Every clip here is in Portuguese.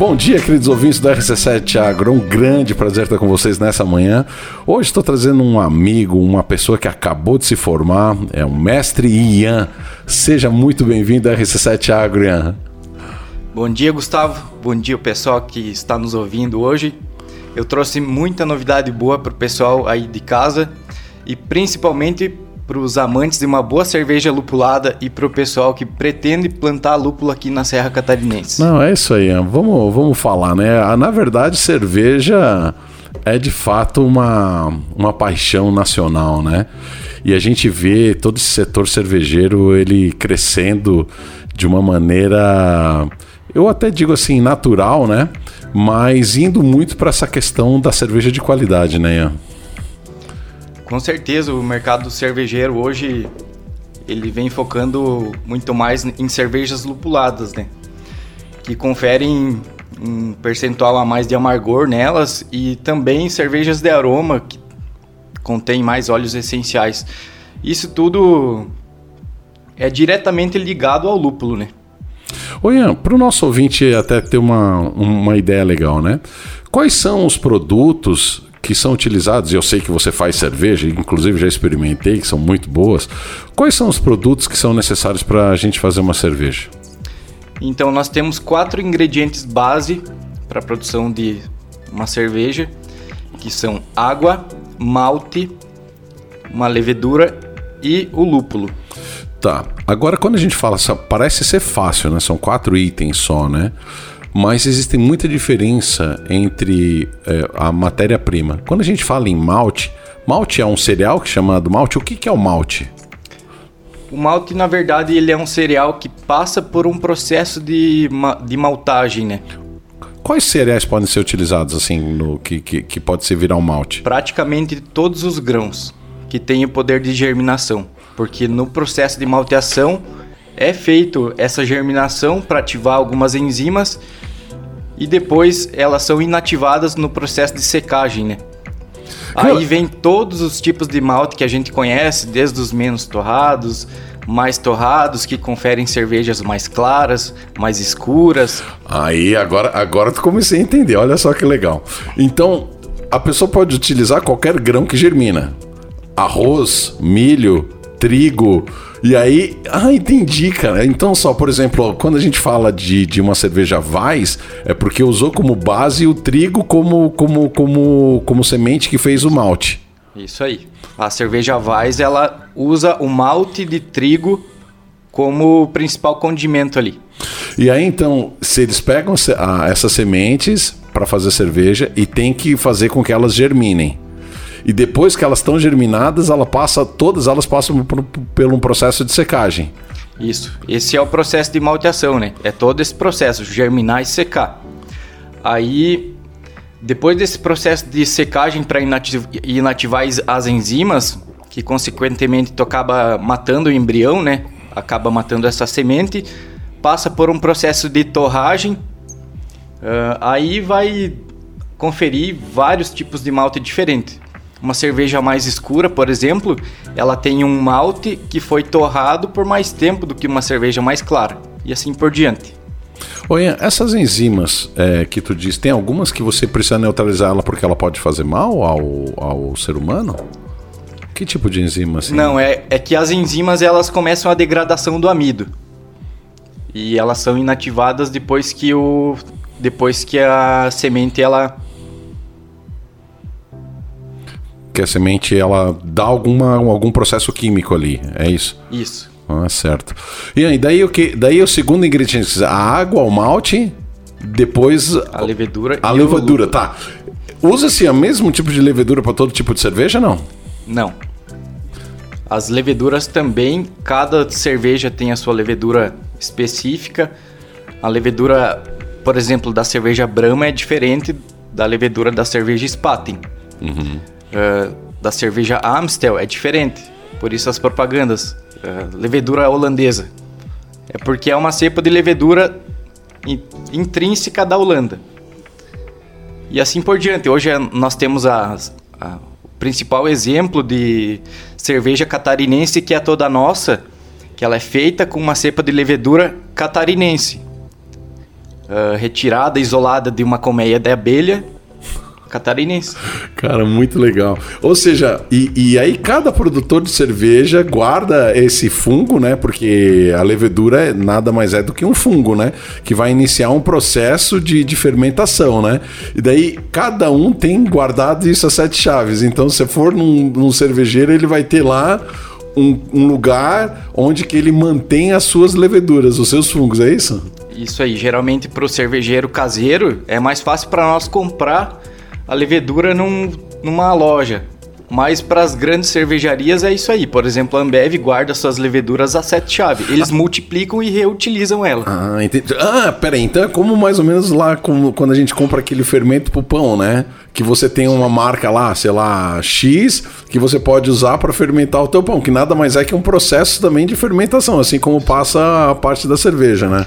Bom dia, queridos ouvintes do RC7 Agro. Um grande prazer estar com vocês nessa manhã. Hoje estou trazendo um amigo, uma pessoa que acabou de se formar, é o mestre Ian. Seja muito bem-vindo ao RC7 Agro, Ian. Bom dia, Gustavo. Bom dia, pessoal que está nos ouvindo hoje. Eu trouxe muita novidade boa para o pessoal aí de casa e principalmente para os amantes de uma boa cerveja lupulada e para o pessoal que pretende plantar lúpulo aqui na Serra Catarinense. Não, é isso aí. Vamos, vamos falar, né? Ah, na verdade, cerveja é de fato uma, uma paixão nacional, né? E a gente vê todo esse setor cervejeiro ele crescendo de uma maneira, eu até digo assim, natural, né? Mas indo muito para essa questão da cerveja de qualidade, né, Ian? Com certeza, o mercado cervejeiro hoje ele vem focando muito mais em cervejas lupuladas, né? Que conferem um percentual a mais de amargor nelas e também cervejas de aroma que contém mais óleos essenciais. Isso tudo é diretamente ligado ao lúpulo, né? Oi, Ian, para o nosso ouvinte até ter uma, uma ideia legal, né? Quais são os produtos que são utilizados, e eu sei que você faz cerveja, inclusive já experimentei, que são muito boas. Quais são os produtos que são necessários para a gente fazer uma cerveja? Então, nós temos quatro ingredientes base para a produção de uma cerveja, que são água, malte, uma levedura e o lúpulo. Tá. Agora, quando a gente fala, parece ser fácil, né? São quatro itens só, né? Mas existe muita diferença entre é, a matéria-prima. Quando a gente fala em malte, malte é um cereal que é chamado malte. O que, que é o malte? O malte, na verdade, ele é um cereal que passa por um processo de, de maltagem, né? Quais cereais podem ser utilizados assim no que, que, que pode ser virar um malte? Praticamente todos os grãos que têm o poder de germinação, porque no processo de malteação é feito essa germinação para ativar algumas enzimas e depois elas são inativadas no processo de secagem, né? Aí vem todos os tipos de malte que a gente conhece, desde os menos torrados, mais torrados, que conferem cervejas mais claras, mais escuras. Aí, agora, agora tu comecei a entender, olha só que legal. Então, a pessoa pode utilizar qualquer grão que germina. Arroz, milho, trigo, e aí, ah, entendi, cara. Então, só, por exemplo, quando a gente fala de, de uma cerveja Weiss, é porque usou como base o trigo como, como, como, como semente que fez o malte. Isso aí. A cerveja Weiss, ela usa o malte de trigo como principal condimento ali. E aí, então, se eles pegam essas sementes para fazer cerveja e tem que fazer com que elas germinem. E depois que elas estão germinadas, ela passa, todas elas passam por, por um processo de secagem. Isso. Esse é o processo de malteação, né? É todo esse processo, germinar e secar. Aí, depois desse processo de secagem para inativar as enzimas, que consequentemente tu acaba matando o embrião, né? Acaba matando essa semente, passa por um processo de torragem. Uh, aí vai conferir vários tipos de malte diferente. Uma cerveja mais escura, por exemplo, ela tem um malte que foi torrado por mais tempo do que uma cerveja mais clara, e assim por diante. Oi, essas enzimas é, que tu diz, tem algumas que você precisa neutralizar ela porque ela pode fazer mal ao, ao ser humano? Que tipo de enzima assim? Não, é, é que as enzimas elas começam a degradação do amido. E elas são inativadas depois que o depois que a semente ela que a semente ela dá alguma, algum processo químico ali, é isso? Isso. Ah, certo. E aí, daí o que? Daí o segundo ingrediente, a água, o malte, depois a levedura. A levedura, tá. Usa-se o mesmo tipo de levedura para todo tipo de cerveja, não? Não. As leveduras também, cada cerveja tem a sua levedura específica. A levedura, por exemplo, da cerveja Brahma é diferente da levedura da cerveja Spaten. Uhum uh, da cerveja Amstel é diferente. Por isso as propagandas. Uh, levedura holandesa. É porque é uma cepa de levedura in, intrínseca da Holanda. E assim por diante. Hoje é, nós temos a, a, o principal exemplo de cerveja catarinense que é toda nossa, que ela é feita com uma cepa de levedura catarinense. uh, retirada, isolada de uma colmeia de abelha catarinense. Cara, muito legal. Ou seja, e, e, aí cada produtor de cerveja guarda esse fungo, né? Porque a levedura é nada mais é do que um fungo, né? Que vai iniciar um processo de, de fermentação, né? E daí cada um tem guardado isso a sete chaves. Então, se for num, num cervejeiro, ele vai ter lá um, um, lugar onde que ele mantém as suas leveduras, os seus fungos, é isso? Isso aí. Geralmente para o cervejeiro caseiro é mais fácil para nós comprar a levedura num, numa loja. Mas para as grandes cervejarias é isso aí. Por exemplo, a Ambev guarda suas leveduras a sete chaves. Eles ah. multiplicam e reutilizam ela. Ah, entendi. Ah, peraí. Então é como mais ou menos lá como, quando a gente compra aquele fermento pro pão, né? Que você tem uma marca lá, sei lá, X, que você pode usar para fermentar o teu pão. Que nada mais é que um processo também de fermentação, assim como passa a parte da cerveja, né?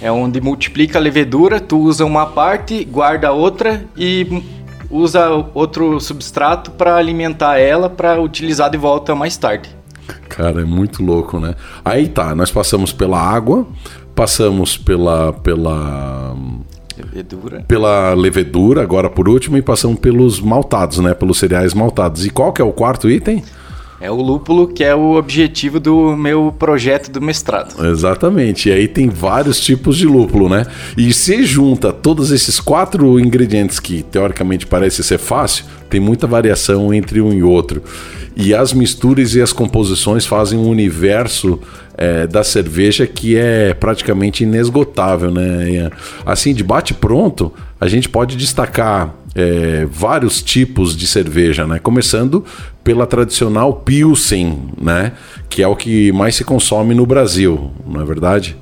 É onde multiplica a levedura, tu usa uma parte, guarda outra e usa outro substrato para alimentar ela para utilizar de volta mais tarde. Cara, é muito louco, né? Aí tá, nós passamos pela água, passamos pela pela levedura. Pela levedura, agora por último, e passamos pelos maltados, né? Pelos cereais maltados. E qual que é o quarto item? É o lúpulo que é o objetivo do meu projeto do mestrado. Exatamente. E aí tem vários tipos de lúpulo, né? E se junta todos esses quatro ingredientes que teoricamente parece ser fácil, tem muita variação entre um e outro. E as misturas e as composições fazem um universo é, da cerveja que é praticamente inesgotável, né? Assim, de bate pronto, a gente pode destacar é, vários tipos de cerveja, né? Começando pela tradicional Pilsen, né? Que é o que mais se consome no Brasil, não é verdade?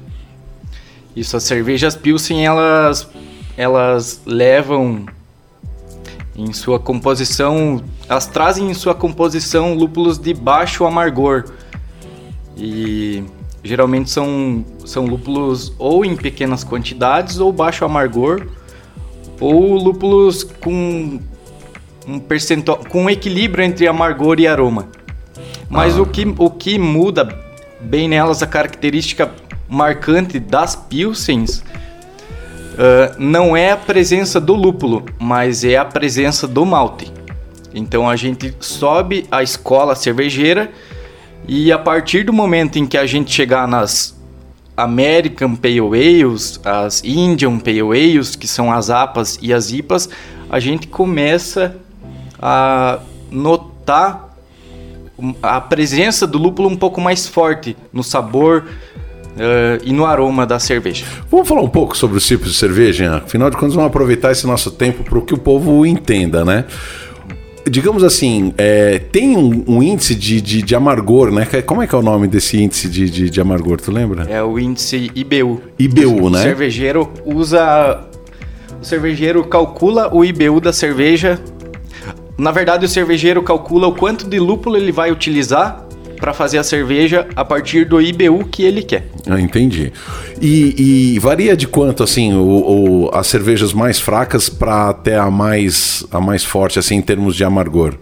Isso, as cervejas Pilsen, elas, elas levam em sua composição, elas trazem em sua composição lúpulos de baixo amargor. E geralmente são, são lúpulos ou em pequenas quantidades ou baixo amargor, ou lúpulos com um percentual com um equilíbrio entre amargor e aroma. Mas ah. o, que, o que muda bem nelas a característica marcante das pilsens uh, não é a presença do lúpulo, mas é a presença do malte. Então a gente sobe a escola cervejeira e a partir do momento em que a gente chegar nas American Pale Ales, as Indian Pale Ales, que são as APAs e as IPAs, a gente começa a notar a presença do lúpulo um pouco mais forte no sabor, Uh, e no aroma da cerveja. Vamos falar um pouco sobre os tipos de cerveja? Afinal de contas, vamos aproveitar esse nosso tempo para o que o povo entenda, né? Digamos assim, é, tem um, um índice de, de, de, amargor, né? Como é que é o nome desse índice de, de, de amargor, tu lembra? É o índice IBU. IBU, né? O cervejeiro usa. O cervejeiro calcula o IBU da cerveja. Na verdade, o cervejeiro calcula o quanto de lúpulo ele vai utilizar para fazer a cerveja a partir do IBU que ele quer. Ah, entendi. E, e varia de quanto assim o, o as cervejas mais fracas para até a mais a mais forte assim em termos de amargor?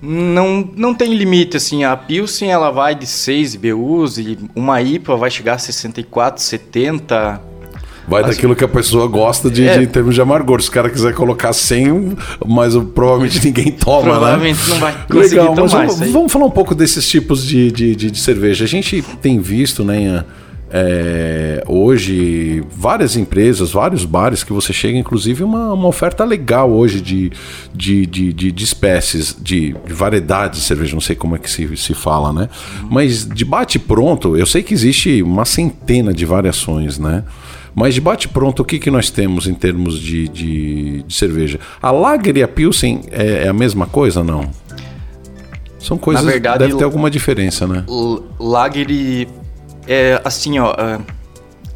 Não, não tem limite, assim, a Pilsen ela vai de 6 IBUs e uma IPA vai chegar a 64, 70, Vai mas, daquilo que a pessoa gosta de, é, de, em termos de amargor. Se o cara quiser colocar 100, mas provavelmente ninguém toma, provavelmente né? não vai conseguir Legal, mas vamos, vamos, falar um pouco desses tipos de, de, de, de cerveja. A gente tem visto, né, é, hoje várias empresas, vários bares que você chega, inclusive uma, uma oferta legal hoje de, de, de, de, de espécies, de, de, variedades de cerveja, não sei como é que se, se fala, né? Mas de bate pronto, eu sei que existe uma centena de variações, né? Mas de bate pronto, o que, que nós temos em termos de, de, de cerveja? A Lager e a Pilsen é, é, a mesma coisa, não? São coisas. Na verdade, deve ter alguma diferença, né? Lager e. É, assim, ó. Uh,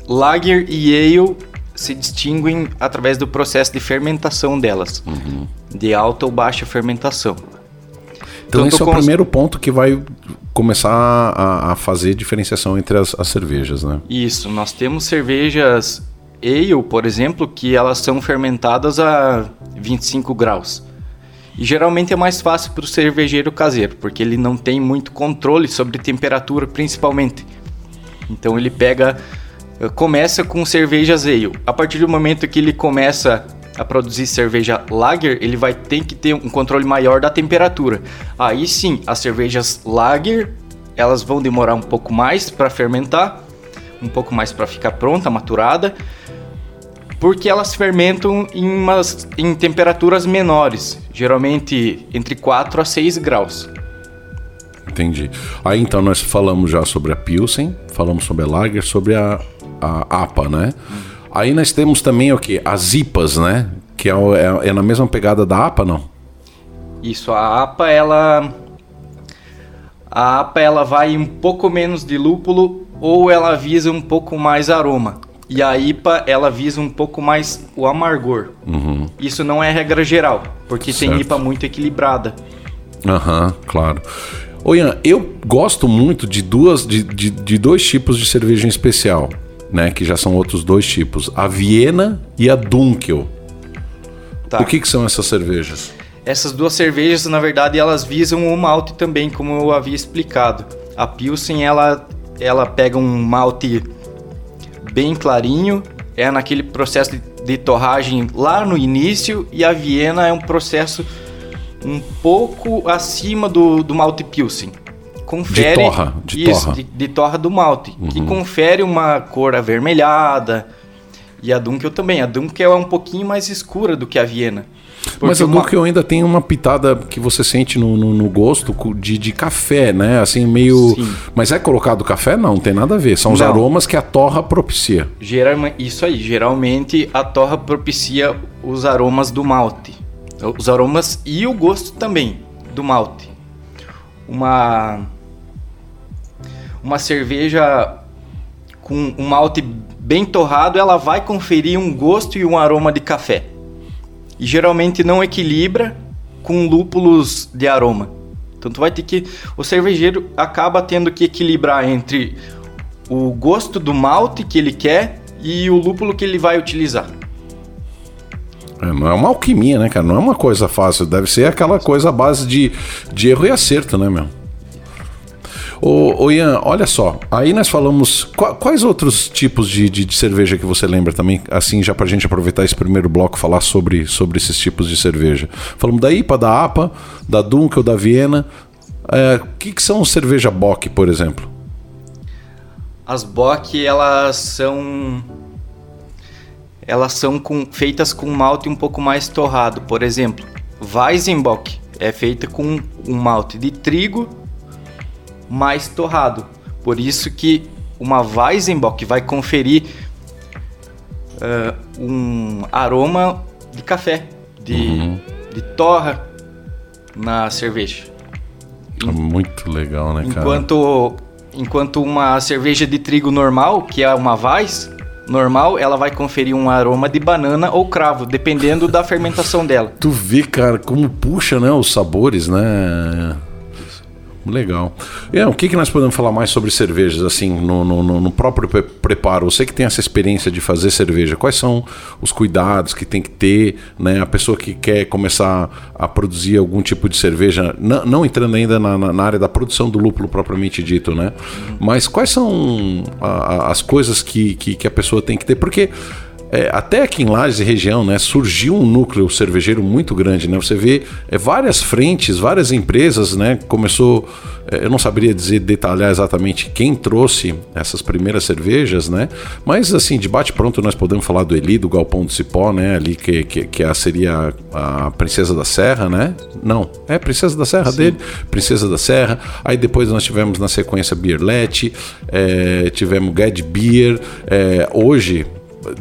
Lager e Ale se distinguem através do processo de fermentação delas, uhum. de alta ou baixa fermentação. Então, esse é o cons... primeiro ponto que vai começar a, a fazer diferenciação entre as, as, cervejas, né? Isso. Nós temos cervejas ale, por exemplo, que elas são fermentadas a 25 graus. E geralmente é mais fácil para o cervejeiro caseiro, porque ele não tem muito controle sobre temperatura, principalmente. Então ele pega começa com cervejas ale. A partir do momento que ele começa a produzir cerveja lager, ele vai ter que ter um controle maior da temperatura. Aí sim, as cervejas lager, elas vão demorar um pouco mais para fermentar, um pouco mais para ficar pronta, maturada, porque elas fermentam em, umas, em temperaturas menores, geralmente entre 4 a 6 graus. Entendi. Aí então nós falamos já sobre a Pilsen, falamos sobre a Lager, sobre a, a APA, né? Uhum. Aí nós temos também o que? As IPAs, né? Que é, é, é, na mesma pegada da APA, não? Isso, a APA, ela... A APA, ela vai um pouco menos de lúpulo ou ela visa um pouco mais aroma. E a IPA, ela visa um pouco mais o amargor. Uhum. Isso não é regra geral, porque certo. tem IPA muito equilibrada. Aham, uhum, claro. Ô Ian, eu gosto muito de duas de, de, de dois tipos de cerveja em especial né? Que já são outros dois tipos: a Viena e a Dunkel. Tá. O que, que são essas cervejas? Essas duas cervejas, na verdade, elas visam o malte também, como eu havia explicado. A Pilsen, ela, ela pega um malte bem clarinho, é naquele processo de, de torragem lá no início, e a Viena é um processo um pouco acima do, do malte Pilsen confere. De torra. De isso, torra. De, de torra do malte. Uhum. Que confere uma cor avermelhada. E a Dunkel também. A Dunkel é um pouquinho mais escura do que a Viena. Mas a uma... Dunkel ainda tem uma pitada que você sente no, no, no gosto de, de café, né? Assim, meio. Sim. Mas é colocado café? Não, não tem nada a ver. São os não. aromas que a torra propicia. Geral... Isso aí. Geralmente a torra propicia os aromas do malte. Os aromas e o gosto também do malte. Uma uma cerveja com um malte bem torrado, ela vai conferir um gosto e um aroma de café. E geralmente não equilibra com lúpulos de aroma. Então tu vai ter que o cervejeiro acaba tendo que equilibrar entre o gosto do malte que ele quer e o lúpulo que ele vai utilizar. É, é uma alquimia, né, cara? Não é uma coisa fácil. Deve ser aquela coisa à base de, de erro e acerto, né, meu? Ô, ô Ian, olha só, aí nós falamos. Quais outros tipos de, de, de, cerveja que você lembra também? Assim, já pra gente aproveitar esse primeiro bloco falar sobre, sobre esses tipos de cerveja. Falamos da IPA, da APA, da Dunkel, da Viena. É, o que, que são cerveja Bock, por exemplo? As Bock, elas são. Elas são com, feitas com malte um pouco mais torrado. Por exemplo, Weizenbock é feita com um malte de trigo mais torrado. Por isso que uma Weizenbock vai conferir uh, um aroma de café, de, uhum. de torra na cerveja. É muito legal, né, cara? Enquanto, enquanto uma cerveja de trigo normal, que é uma Weiss, normal, ela vai conferir um aroma de banana ou cravo, dependendo da fermentação dela. Tu vê, cara, como puxa, né, os sabores, né? Legal. E, o que, que nós podemos falar mais sobre cervejas, assim, no, no, no próprio preparo? Você que tem essa experiência de fazer cerveja, quais são os cuidados que tem que ter, né? A pessoa que quer começar a produzir algum tipo de cerveja, não, não entrando ainda na, na, área da produção do lúpulo propriamente dito, né? Mas quais são a, a, as coisas que, que, que a pessoa tem que ter? Porque é, até aqui em Lages e região, né, surgiu um núcleo cervejeiro muito grande, né? Você vê é, várias frentes, várias empresas, né? Começou, é, eu não saberia dizer, detalhar exatamente quem trouxe essas primeiras cervejas, né? Mas assim, de bate pronto nós podemos falar do Eli, do Galpão do Cipó, né? Ali que, que, que a, seria a Princesa da Serra, né? Não, é Princesa da Serra Sim. dele, Princesa da Serra. Aí depois nós tivemos na sequência Beerlet, é, tivemos Gad Beer, é, hoje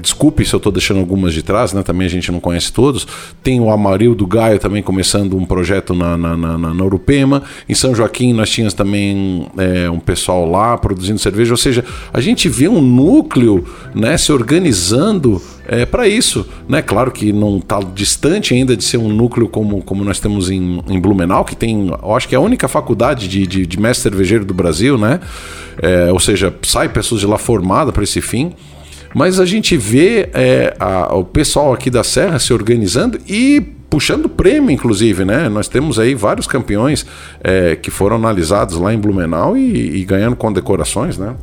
desculpe se eu estou deixando algumas de trás, né? Também a gente não conhece todos. Tem o Amarildo Gaio também começando um projeto na, na, na, na Urupema. Em São Joaquim nós tínhamos também é, um pessoal lá produzindo cerveja. Ou seja, a gente vê um núcleo né, se organizando é, para isso. Né? Claro que não está distante ainda de ser um núcleo como, como nós temos em, em Blumenau, que tem, acho que é a única faculdade de, de, de mestre cervejeiro do Brasil, né? É, ou seja, sai pessoas de lá formadas para esse fim. Mas a gente vê é, a, o pessoal aqui da Serra se organizando e puxando prêmio, inclusive, né? Nós temos aí vários campeões é, que foram analisados lá em Blumenau e, e ganhando condecorações, né?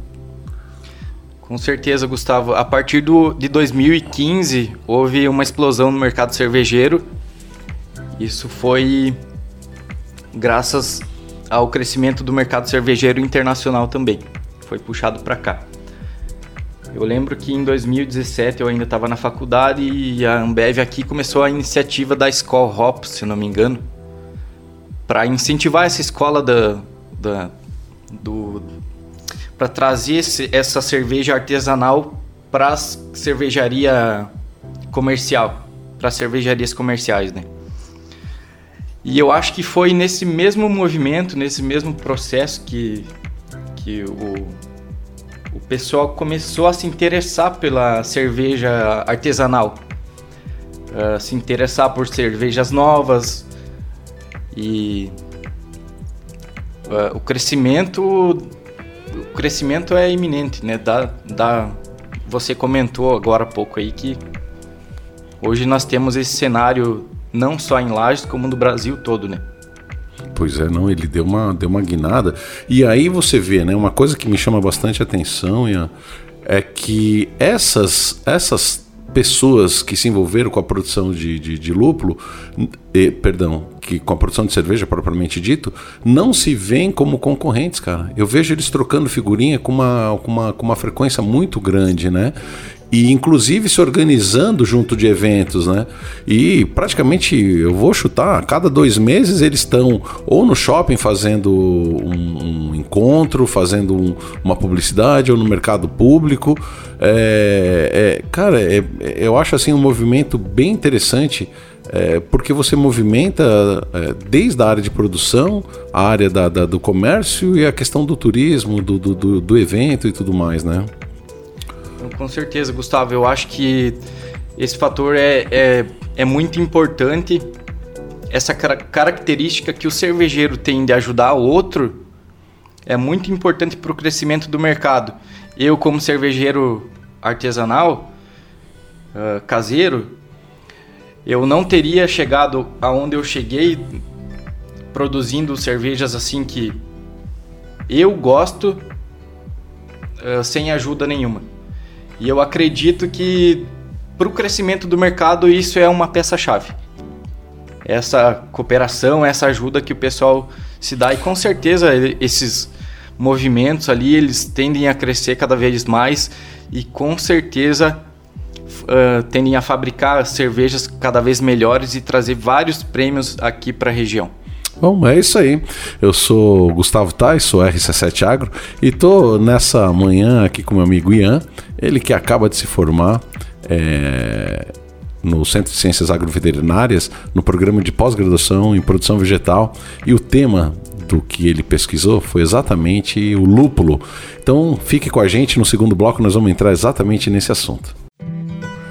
Com certeza, Gustavo. A partir do, de 2015, houve uma explosão no mercado cervejeiro. Isso foi graças ao crescimento do mercado cervejeiro internacional também. Foi puxado para cá. Eu lembro que em 2017 eu ainda estava na faculdade e a Ambev aqui começou a iniciativa da Skol Hop, se não me engano, para incentivar essa escola da, da do para trazer esse, essa cerveja artesanal para cervejaria comercial, para cervejarias comerciais, né? E eu acho que foi nesse mesmo movimento, nesse mesmo processo que, que o, o pessoal começou a se interessar pela cerveja artesanal, uh, se interessar por cervejas novas e uh, o crescimento o crescimento é iminente, né? Da, da, você comentou agora há pouco aí que hoje nós temos esse cenário não só em Lages como no Brasil todo, né? Pois é, não, ele deu uma, deu uma guinada. E aí você vê, né? Uma coisa que me chama bastante atenção Ian, é que essas, essas pessoas que se envolveram com a produção de, de, de lúpulo, e, perdão, que com a produção de cerveja propriamente dito, não se veem como concorrentes, cara. Eu vejo eles trocando figurinha com uma, com uma, com uma frequência muito grande, né? E inclusive se organizando junto de eventos, né? E praticamente eu vou chutar, a cada dois meses eles estão ou no shopping fazendo um, um encontro, fazendo um, uma publicidade, ou no mercado público. É, é, cara, é, eu acho assim um movimento bem interessante. É, porque você movimenta é, desde a área de produção, a área da, da, do comércio e a questão do turismo, do, do, do evento e tudo mais, né? Com certeza, Gustavo. Eu acho que esse fator é, é, é muito importante. Essa característica que o cervejeiro tem de ajudar o outro é muito importante para o crescimento do mercado. Eu, como cervejeiro artesanal, uh, caseiro, eu não teria chegado aonde eu cheguei produzindo cervejas assim que eu gosto uh, sem ajuda nenhuma. E eu acredito que para o crescimento do mercado isso é uma peça-chave. Essa cooperação, essa ajuda que o pessoal se dá e com certeza esses movimentos ali eles tendem a crescer cada vez mais e com certeza uh, tendem a fabricar cervejas cada vez melhores e trazer vários prêmios aqui para a região. Bom, é isso aí. Eu sou Gustavo Tais, sou RC7 Agro e tô nessa manhã aqui com meu amigo Ian, ele que acaba de se formar é, no Centro de Ciências Agroveterinárias, no programa de pós-graduação em produção vegetal, e o tema do que ele pesquisou foi exatamente o lúpulo. Então fique com a gente no segundo bloco, nós vamos entrar exatamente nesse assunto.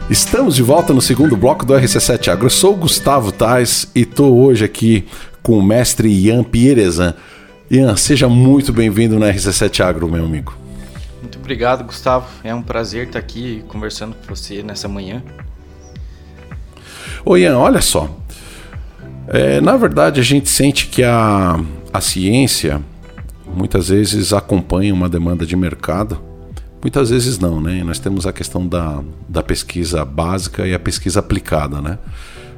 Estamos de volta no segundo bloco do RC7 Agro. Eu sou o Gustavo Tais e estou hoje aqui com o mestre Ian Pierezan. Ian, seja muito bem-vindo na RC7 Agro, meu amigo. Obrigado, Gustavo. É um prazer estar aqui conversando com você nessa manhã. Ô Ian, olha só. É, na verdade, a gente sente que a, a ciência muitas vezes acompanha uma demanda de mercado. Muitas vezes não, né? Nós temos a questão da, da pesquisa básica e a pesquisa aplicada, né?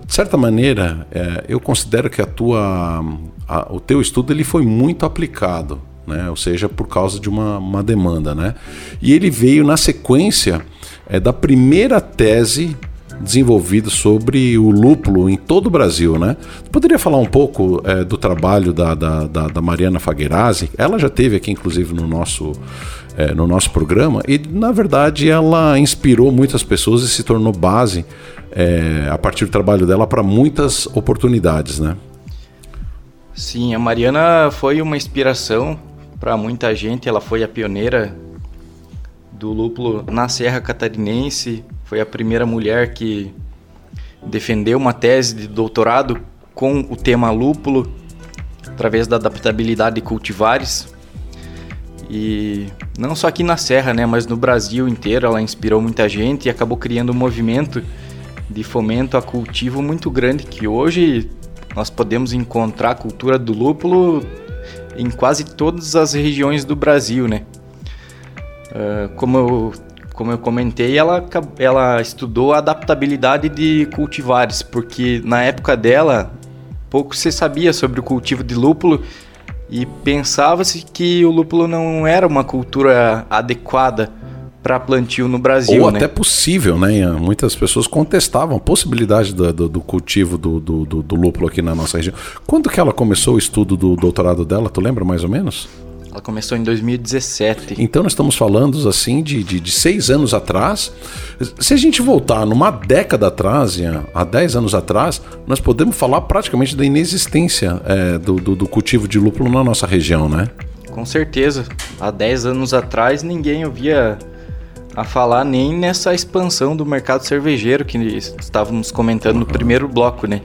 De certa maneira, é, eu considero que a tua, a, o teu estudo ele foi muito aplicado, né? ou seja, por causa de uma, uma demanda. Né? E ele veio na sequência é, da primeira tese desenvolvida sobre o lúpulo em todo o Brasil, né? poderia falar um pouco é, do trabalho da, da, da, da, Mariana Fagherazzi? Ela já teve aqui, inclusive, no nosso, é, no nosso programa e, na verdade, ela inspirou muitas pessoas e se tornou base é, a partir do trabalho dela para muitas oportunidades, né? Sim, a Mariana foi uma inspiração para muita gente. Ela foi a pioneira do lúpulo na Serra Catarinense. Foi a primeira mulher que defendeu uma tese de doutorado com o tema lúpulo através da adaptabilidade de cultivares. E não só aqui na Serra, né, mas no Brasil inteiro ela inspirou muita gente e acabou criando um movimento de fomento a cultivo muito grande que hoje nós podemos encontrar a cultura do lúpulo em quase todas as regiões do Brasil, né? Uh, como eu como eu comentei, ela, ela estudou a adaptabilidade de cultivares, porque na época dela pouco se sabia sobre o cultivo de lúpulo e pensava-se que o lúpulo não era uma cultura adequada para plantio no Brasil. Ou né? até possível, né? Muitas pessoas contestavam a possibilidade do, do, do cultivo do, do, do, lúpulo aqui na nossa região. Quando que ela começou o estudo do doutorado dela? Tu lembra mais ou menos? Ela começou em 2017. Então nós estamos falando assim de, de, de, seis anos atrás. Se a gente voltar numa década atrás, há dez anos atrás, nós podemos falar praticamente da inexistência é, do, do, do, cultivo de lúpulo na nossa região, né? Com certeza. Há dez anos atrás ninguém ouvia a falar nem nessa expansão do mercado cervejeiro que estávamos comentando no primeiro bloco, né?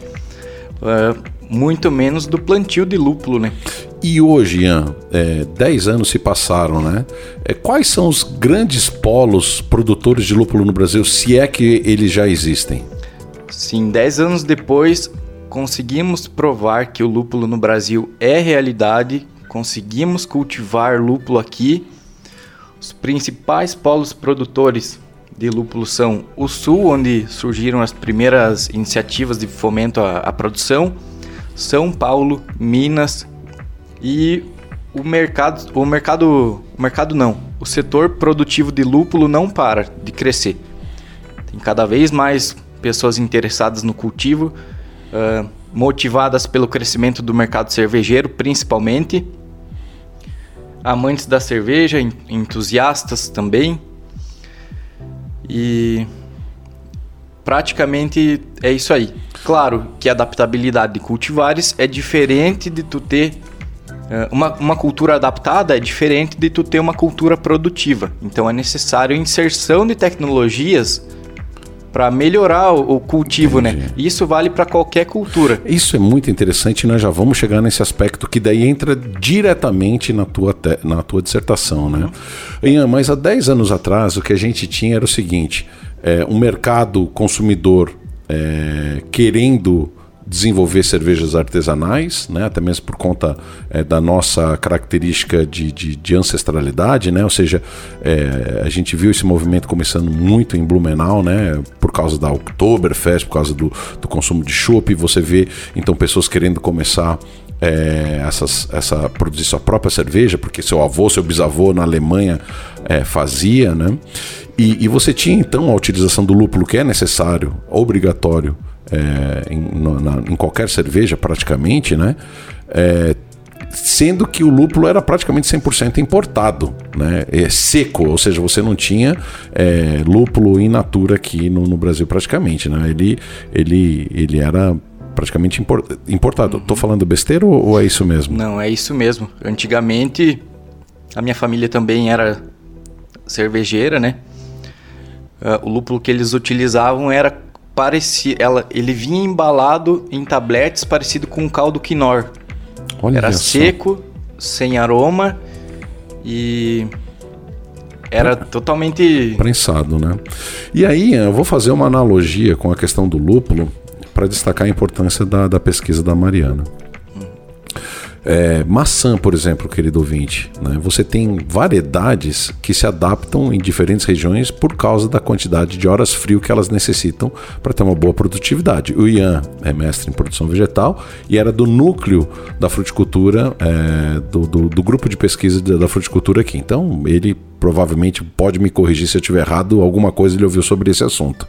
Uh, muito menos do plantio de lúpulo, né? E hoje, Ian, é, 10 anos se passaram, né? É, quais são os grandes polos produtores de lúpulo no Brasil, se é que eles já existem? Sim, 10 anos depois, conseguimos provar que o lúpulo no Brasil é realidade, conseguimos cultivar lúpulo aqui. Os principais polos produtores de lúpulo são o Sul, onde surgiram as primeiras iniciativas de fomento à, à produção, São Paulo, Minas, e o mercado, o mercado, o mercado não, o setor produtivo de lúpulo não para de crescer. Tem cada vez mais pessoas interessadas no cultivo, uh, motivadas pelo crescimento do mercado cervejeiro, principalmente. Amantes da cerveja, entusiastas também. E praticamente é isso aí. Claro que a adaptabilidade de cultivares é diferente de tu ter é, uma, uma cultura adaptada é diferente de tu ter uma cultura produtiva. Então é necessário inserção de tecnologias para melhorar o, cultivo, né? Entendi. né? Isso vale para qualquer cultura. Isso é muito interessante e nós já vamos chegar nesse aspecto que daí entra diretamente na tua, te, na tua dissertação, né? Uhum. Ian, mas há 10 anos atrás o que a gente tinha era o seguinte, é, um mercado consumidor é, querendo desenvolver cervejas artesanais, né? até mesmo por conta é, da nossa característica de, de, de ancestralidade, né? ou seja, é, a gente viu esse movimento começando muito em Blumenau, né? por causa da Oktoberfest, por causa do, do consumo de chopp, você vê então pessoas querendo começar é, essas, essa produzir sua própria cerveja, porque seu avô, seu bisavô na Alemanha é, fazia, né? E, e, você tinha então a utilização do lúpulo que é necessário, obrigatório é, em, na, em, qualquer cerveja praticamente, né? É, sendo que o lúpulo era praticamente 100% importado, né? É seco, ou seja, você não tinha é, lúpulo in natura aqui no, no, Brasil praticamente, né? Ele, ele, ele era praticamente importado. Estou falando besteira ou, ou é isso mesmo? Não, é isso mesmo. Antigamente a minha família também era cervejeira, né? Uh, o lúpulo que eles utilizavam era parecia, ela, ele vinha embalado em tabletes parecido com um caldo quinor. Olha era seco, sem aroma e era totalmente prensado, né? E aí eu vou fazer uma analogia com a questão do lúpulo para destacar a importância da, da pesquisa da Mariana. É, maçã, por exemplo, querido ouvinte, né? você tem variedades que se adaptam em diferentes regiões por causa da quantidade de horas frio que elas necessitam para ter uma boa produtividade. O Ian é mestre em produção vegetal e era do núcleo da fruticultura, é, do, do, do, grupo de pesquisa da fruticultura aqui. Então, ele provavelmente pode me corrigir se eu estiver errado, alguma coisa ele ouviu sobre esse assunto.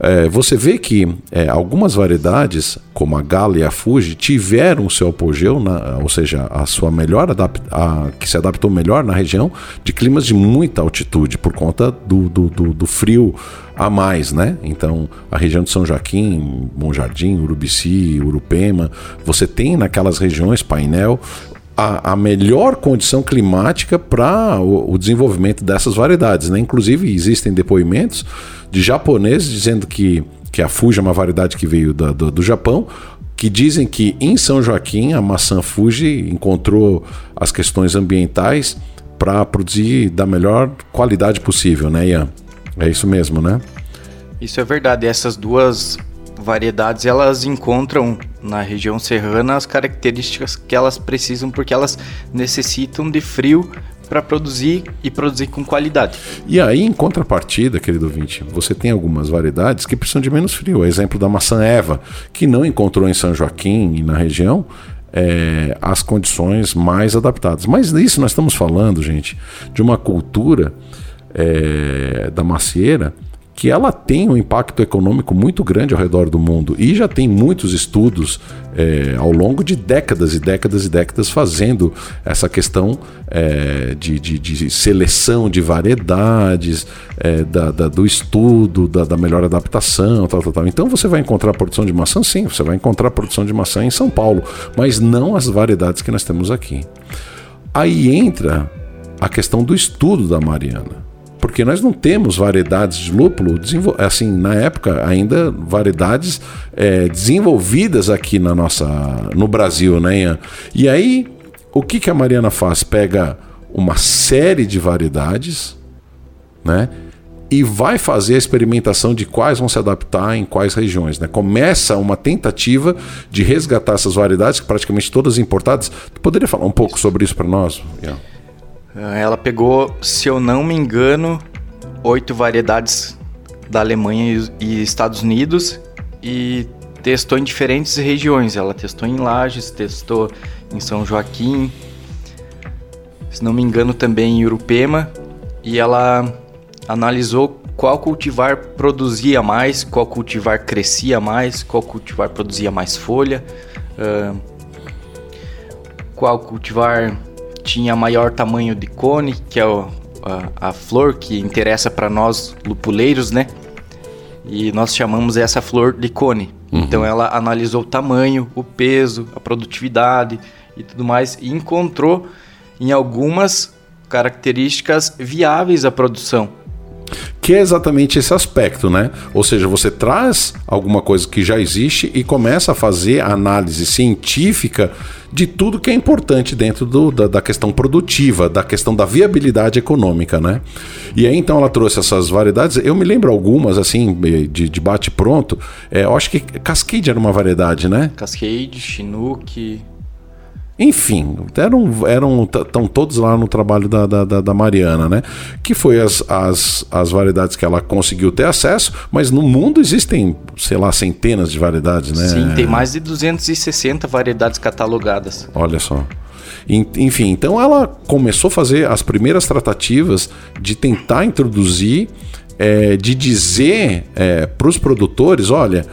É, você vê que é, algumas variedades, como a Gala e a Fuji, tiveram o seu apogeu, na, ou seja, a sua melhor a, que se adaptou melhor na região de climas de muita altitude, por conta do, do, do, do frio a mais, né? Então, a região de São Joaquim, Bom Jardim, Urubici, Urupema, você tem naquelas regiões painel a, a melhor condição climática para o, o, desenvolvimento dessas variedades. Né? Inclusive, existem depoimentos de japoneses dizendo que, que a Fuji é uma variedade que veio da, do, do Japão, que dizem que em São Joaquim a maçã Fuji encontrou as questões ambientais para produzir da melhor qualidade possível, né, Ian? É isso mesmo, né? Isso é verdade. Essas duas variedades elas encontram na região serrana as características que elas precisam porque elas necessitam de frio para produzir e produzir com qualidade. E aí, em contrapartida, querido ouvinte, você tem algumas variedades que precisam de menos frio. Exemplo da maçã Eva, que não encontrou em São Joaquim e na região é, as condições mais adaptadas. Mas isso nós estamos falando, gente, de uma cultura é, da macieira que ela tem um impacto econômico muito grande ao redor do mundo e já tem muitos estudos é, ao longo de décadas e décadas e décadas fazendo essa questão é, de, de, de, seleção de variedades, é, da, da, do estudo, da, da, melhor adaptação, tal, tal, tal. Então você vai encontrar produção de maçã, sim, você vai encontrar produção de maçã em São Paulo, mas não as variedades que nós temos aqui. Aí entra a questão do estudo da Mariana porque nós não temos variedades de lúpulo, assim, na época ainda variedades é, desenvolvidas aqui na nossa, no Brasil, né? Ian? E aí, o que, que a Mariana faz? Pega uma série de variedades, né? E vai fazer a experimentação de quais vão se adaptar em quais regiões. Né? Começa uma tentativa de resgatar essas variedades, que praticamente todas importadas. Tu poderia falar um pouco sobre isso para nós? Yeah. Ah, ela pegou, se eu não me engano, oito variedades da Alemanha e Estados Unidos e testou em diferentes regiões. Ela testou em Lages, testou em São Joaquim, se não me engano também em Urupema, e ela analisou qual cultivar produzia mais, qual cultivar crescia mais, qual cultivar produzia mais folha, uh, qual cultivar tinha maior tamanho de cone, que é o, a, a flor que interessa para nós lupuleiros, né? E nós chamamos essa flor de cone. Uhum. Então ela analisou o tamanho, o peso, a produtividade e tudo mais e encontrou em algumas características viáveis à produção que é exatamente esse aspecto, né? Ou seja, você traz alguma coisa que já existe e começa a fazer análise científica de tudo que é importante dentro do, da, da, questão produtiva, da questão da viabilidade econômica, né? E aí então ela trouxe essas variedades. Eu me lembro algumas assim de, de bate pronto. É, eu acho que Cascade era uma variedade, né? Cascade, Chinook. Enfim, eram, eram estão todos lá no trabalho da, da, da, Mariana, né? Que foi as, as, as variedades que ela conseguiu ter acesso, mas no mundo existem, sei lá, centenas de variedades, né? Sim, tem mais de 260 variedades catalogadas. Olha só. Enfim, então ela começou a fazer as primeiras tratativas de tentar introduzir, é, de dizer é, para os produtores: olha,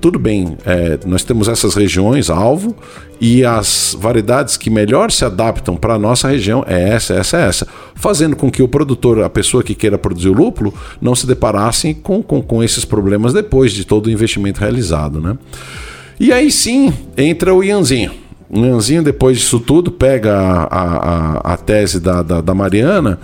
tudo bem, é, nós temos essas regiões alvo e as variedades que melhor se adaptam para a nossa região é essa, essa, essa, fazendo com que o produtor, a pessoa que queira produzir o lúpulo, não se deparasse com, com, com esses problemas depois de todo o investimento realizado. Né? E aí sim entra o Ianzinho. O Ianzinho, depois disso tudo, pega a, a, a tese da, da, da Mariana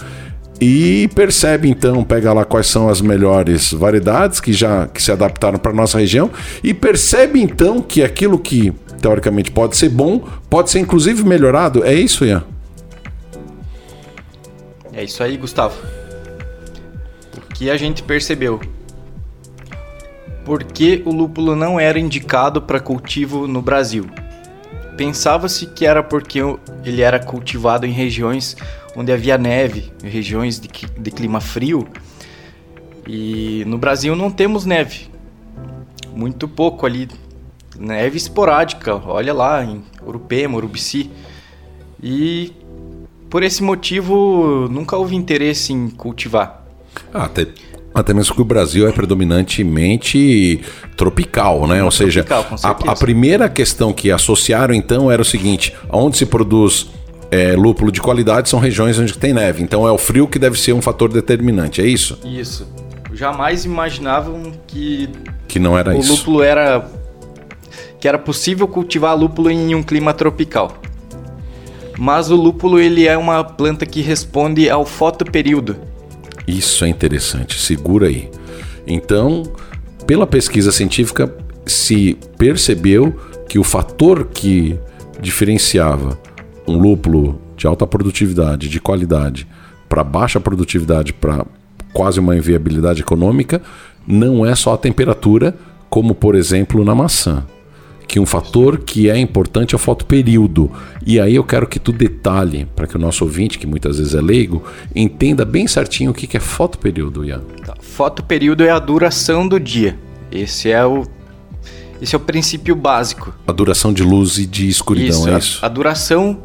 e percebe então, pega lá quais são as melhores variedades que já que se adaptaram para nossa região e percebe então que aquilo que teoricamente pode ser bom, pode ser inclusive melhorado. É isso, Ian? É isso aí, Gustavo. O que a gente percebeu? Por que o lúpulo não era indicado para cultivo no Brasil? Pensava-se que era porque ele era cultivado em regiões onde havia neve, regiões de, de clima frio. E no Brasil não temos neve. Muito pouco ali. Neve esporádica, olha lá, em Urupema, Urubici. E por esse motivo nunca houve interesse em cultivar. Ah, até, até mesmo que o Brasil é predominantemente tropical, né? Ou seja, a, a primeira questão que associaram então era o seguinte: onde se produz é, lúpulo de qualidade são regiões onde tem neve. Então é o frio que deve ser um fator determinante, é isso? Isso. Jamais imaginavam que que não era o isso. O lúpulo era que era possível cultivar lúpulo em um clima tropical. Mas o lúpulo ele é uma planta que responde ao fotoperíodo. Isso é interessante, segura aí. Então, pela pesquisa científica, se percebeu que o fator que diferenciava um lúpulo de alta produtividade, de qualidade, para baixa produtividade, para quase uma inviabilidade econômica, não é só a temperatura, como por exemplo na maçã, que um fator que é importante é o fotoperíodo. E aí eu quero que tu detalhe, para que o nosso ouvinte, que muitas vezes é leigo, entenda bem certinho o que é fotoperíodo, Ian. Tá. Fotoperíodo é a duração do dia. Esse é o esse é o princípio básico. A duração de luz e de escuridão, isso, é a, isso? A duração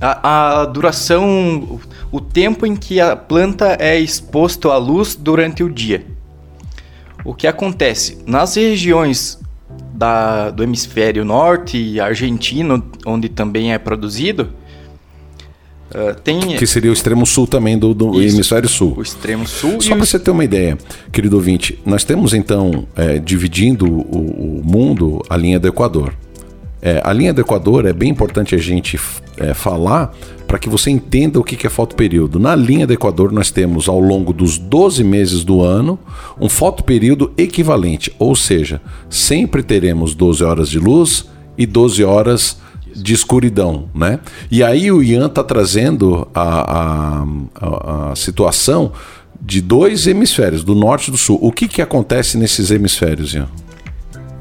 a, a, duração, o tempo em que a planta é exposto à luz durante o dia. O que acontece? Nas regiões da, do hemisfério norte e argentino, onde também é produzido, uh, tem... Que seria o extremo sul também do, do hemisfério sul. O extremo sul. Só para você ter uma ideia, querido ouvinte, nós temos então, é, dividindo o, o mundo, a linha do Equador. É, a linha do Equador é bem importante a gente é, falar para que você entenda o que é fotoperíodo. Na linha do Equador, nós temos ao longo dos 12 meses do ano um fotoperíodo equivalente, ou seja, sempre teremos 12 horas de luz e 12 horas de escuridão, né? E aí o Ian está trazendo a, a, a, a, situação de dois hemisférios, do norte e do sul. O que, que acontece nesses hemisférios, Ian?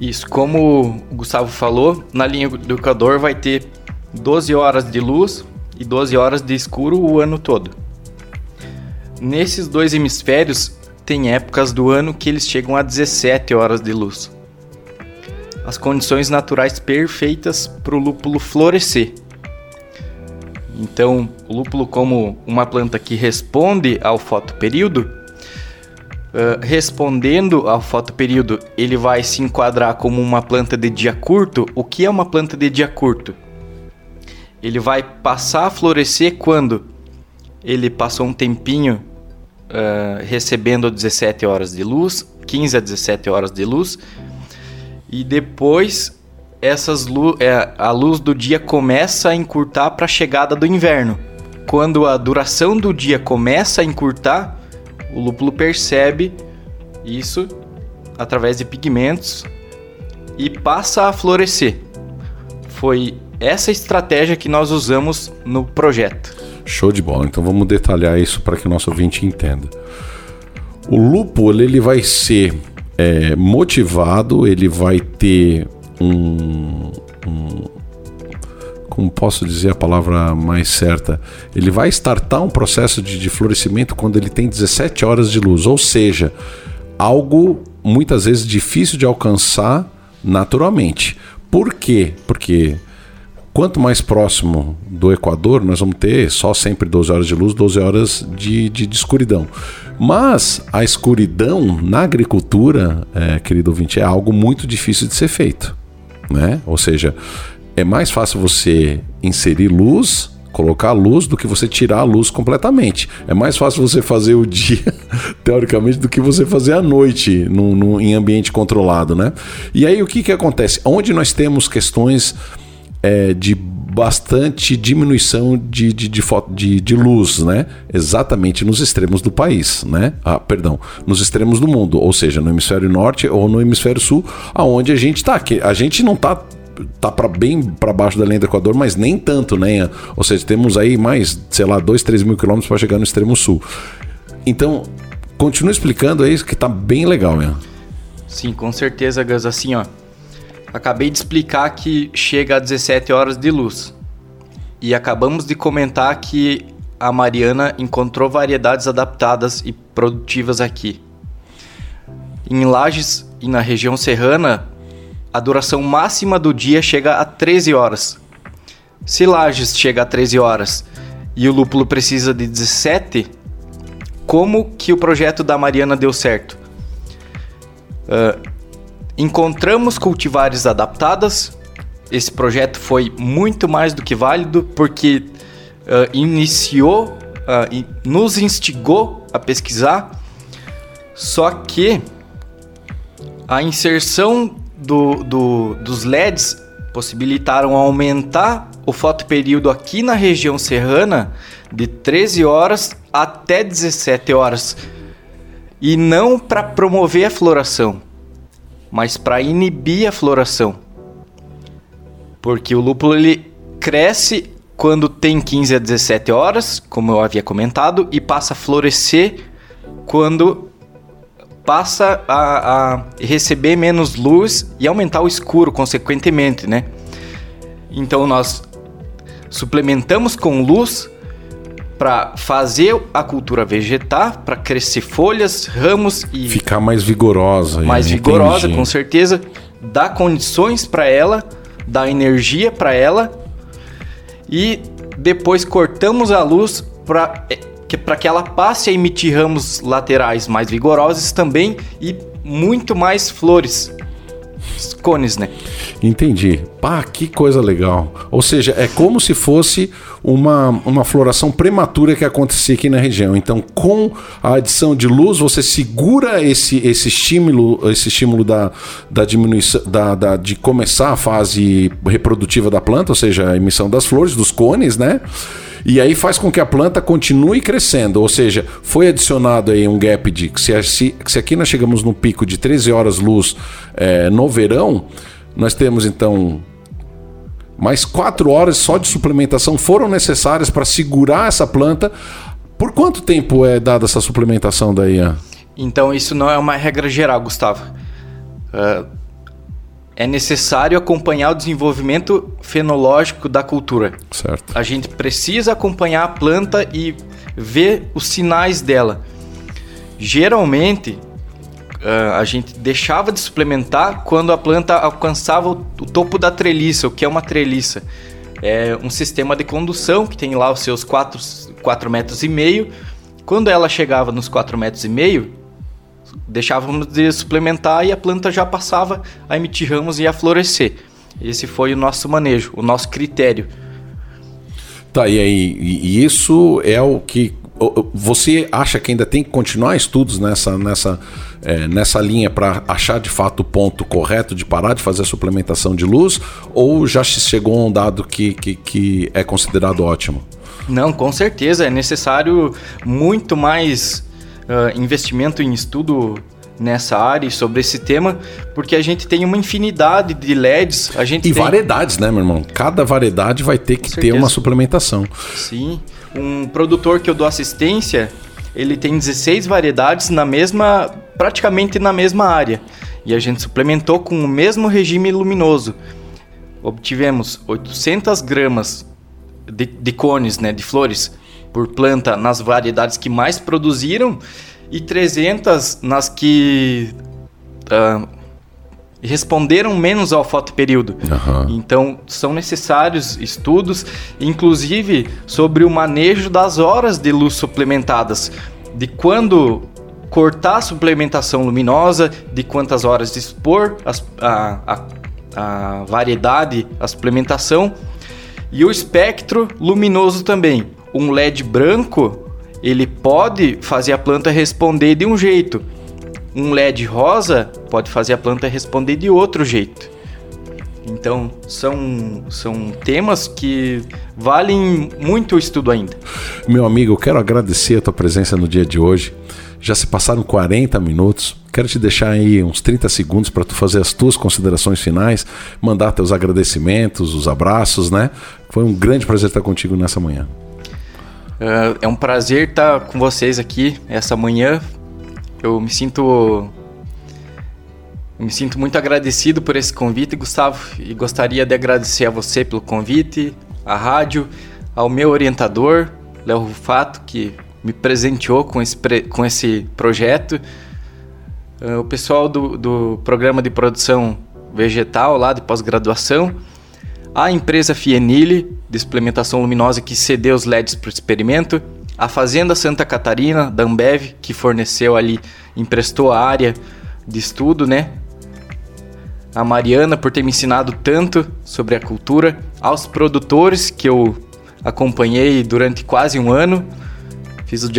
Isso, como o Gustavo falou, na linha do Equador vai ter 12 horas de luz e 12 horas de escuro o ano todo. Nesses dois hemisférios, tem épocas do ano que eles chegam a 17 horas de luz. As condições naturais perfeitas para o lúpulo florescer. Então, o lúpulo, como uma planta que responde ao fotoperíodo, Uh, respondendo ao fotoperíodo, ele vai se enquadrar como uma planta de dia curto. O que é uma planta de dia curto? Ele vai passar a florescer quando ele passou um tempinho uh, recebendo 17 horas de luz, 15 a 17 horas de luz, e depois essas lu é, a luz do dia começa a encurtar para a chegada do inverno. Quando a duração do dia começa a encurtar, o lúpulo percebe isso através de pigmentos e passa a florescer. Foi essa estratégia que nós usamos no projeto. Show de bola. Então vamos detalhar isso para que o nosso ouvinte entenda. O lúpulo ele vai ser é, motivado, ele vai ter um, um, como posso dizer a palavra mais certa, ele vai startar um processo de, de florescimento quando ele tem 17 horas de luz, ou seja, algo muitas vezes difícil de alcançar naturalmente. Por quê? Porque quanto mais próximo do Equador, nós vamos ter só sempre 12 horas de luz, 12 horas de, de, de escuridão. Mas a escuridão na agricultura, é, querido ouvinte, é algo muito difícil de ser feito. Né? Ou seja, é mais fácil você inserir luz, colocar luz, do que você tirar a luz completamente. É mais fácil você fazer o dia, teoricamente, do que você fazer a noite no, no, em ambiente controlado, né? E aí o que, que acontece? Onde nós temos questões é, de bastante diminuição de, de, de, de, de, luz, né? Exatamente nos extremos do país, né? Ah, perdão, nos extremos do mundo, ou seja, no hemisfério norte ou no hemisfério sul, aonde a gente está. A gente não está tá para bem para baixo da linha do Equador, mas nem tanto, né? Ou seja, temos aí mais, sei lá, 2, 3 mil quilômetros para chegar no extremo sul. Então, continua explicando aí que tá bem legal, né? Sim, com certeza, Gus. Assim, ó. Acabei de explicar que chega a 17 horas de luz. E acabamos de comentar que a Mariana encontrou variedades adaptadas e produtivas aqui. Em Lages e na região serrana, a duração máxima do dia chega a 13 horas. Se Lages chega a 13 horas e o lúpulo precisa de 17, como que o projeto da Mariana deu certo? Uh, encontramos cultivares adaptadas. Esse projeto foi muito mais do que válido porque uh, iniciou, uh, nos instigou a pesquisar. Só que a inserção do, do, dos LEDs possibilitaram aumentar o fotoperíodo aqui na região serrana de 13 horas até 17 horas. E não para promover a floração, mas para inibir a floração. Porque o lúpulo ele cresce quando tem 15 a 17 horas, como eu havia comentado, e passa a florescer quando passa a, a receber menos luz e aumentar o escuro, consequentemente, né? Então nós suplementamos com luz para fazer a cultura vegetar, para crescer folhas, ramos e ficar mais vigorosa. Mais vigorosa, com certeza, dar condições para ela, dar energia para ela e depois cortamos a luz para que, que ela passe a emitir ramos laterais mais vigorosos também e muito mais flores cones, né? Entendi. Pá, que coisa legal. Ou seja, é como se fosse uma, uma floração prematura que acontecia aqui na região. Então, com a adição de luz, você segura esse, esse estímulo, esse estímulo da, da diminuição, da, da, de começar a fase reprodutiva da planta, ou seja, a emissão das flores, dos cones, né? E aí faz com que a planta continue crescendo, ou seja, foi adicionado aí um gap de se, se, aqui nós chegamos no pico de 13 horas luz é, no verão, nós temos então mais 4 horas só de suplementação foram necessárias para segurar essa planta. Por quanto tempo é dada essa suplementação daí? Então isso não é uma regra geral, Gustavo. Uh, é necessário acompanhar o desenvolvimento fenológico da cultura. Certo. A gente precisa acompanhar a planta e ver os sinais dela. Geralmente, uh, a gente deixava de suplementar quando a planta alcançava o, o topo da treliça. O que é uma treliça? É um sistema de condução que tem lá os seus 4, 4 metros e meio. Quando ela chegava nos 4 metros e meio, deixávamos de suplementar e a planta já passava a emitir ramos e a florescer. Esse foi o nosso manejo, o nosso critério. Tá, e aí, e isso é o que você acha que ainda tem que continuar estudos nessa, nessa, é, nessa linha para achar de fato o ponto correto de parar de fazer a suplementação de luz? Ou já chegou a um dado que, que, que é considerado ótimo? Não, com certeza. É necessário muito mais uh, investimento em estudo nessa área sobre esse tema, porque a gente tem uma infinidade de LEDs. A gente e tem... variedades, né, meu irmão? Cada variedade vai ter que ter uma suplementação. Sim. Um produtor que eu dou assistência, ele tem 16 variedades na mesma, praticamente na mesma área. E a gente suplementou com o mesmo regime luminoso. Obtivemos 800 gramas de, de cones, né, de flores, por planta nas variedades que mais produziram e 300 nas que uh, responderam menos ao fotoperíodo. Uhum. Então, são necessários estudos, inclusive sobre o manejo das horas de luz suplementadas, de quando cortar a suplementação luminosa, de quantas horas expor as, a, a, a variedade, a suplementação, e o espectro luminoso também um LED branco, ele pode fazer a planta responder de um jeito. Um LED rosa pode fazer a planta responder de outro jeito. Então, são, são temas que valem muito o estudo ainda. Meu amigo, eu quero agradecer a tua presença no dia de hoje. Já se passaram 40 minutos. Quero te deixar aí uns 30 segundos para tu fazer as tuas considerações finais, mandar teus agradecimentos, os abraços, né? Foi um grande prazer estar contigo nessa manhã. É um prazer estar com vocês aqui essa manhã. Eu me sinto me sinto muito agradecido por esse convite, Gustavo, e gostaria de agradecer a você pelo convite, à rádio, ao meu orientador, Léo Rufato, que me presenteou com esse, com esse projeto, uh, o pessoal do, do programa de produção vegetal lá de pós-graduação a empresa Fienile, de suplementação luminosa, que cedeu os LEDs para o experimento, a Fazenda Santa Catarina, da Ambev, que forneceu ali, emprestou a área de estudo, né? A Mariana, por ter me ensinado tanto sobre a cultura, aos produtores que eu acompanhei durante quase um ano, fiz o,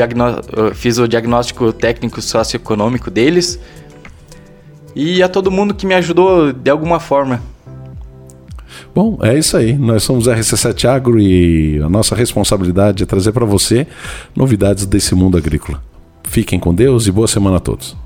fiz o diagnóstico técnico socioeconômico deles, e a todo mundo que me ajudou de alguma forma Bom, é isso aí. Nós somos RC7 Agro e a nossa responsabilidade é trazer para você novidades desse mundo agrícola. Fiquem com Deus e boa semana a todos.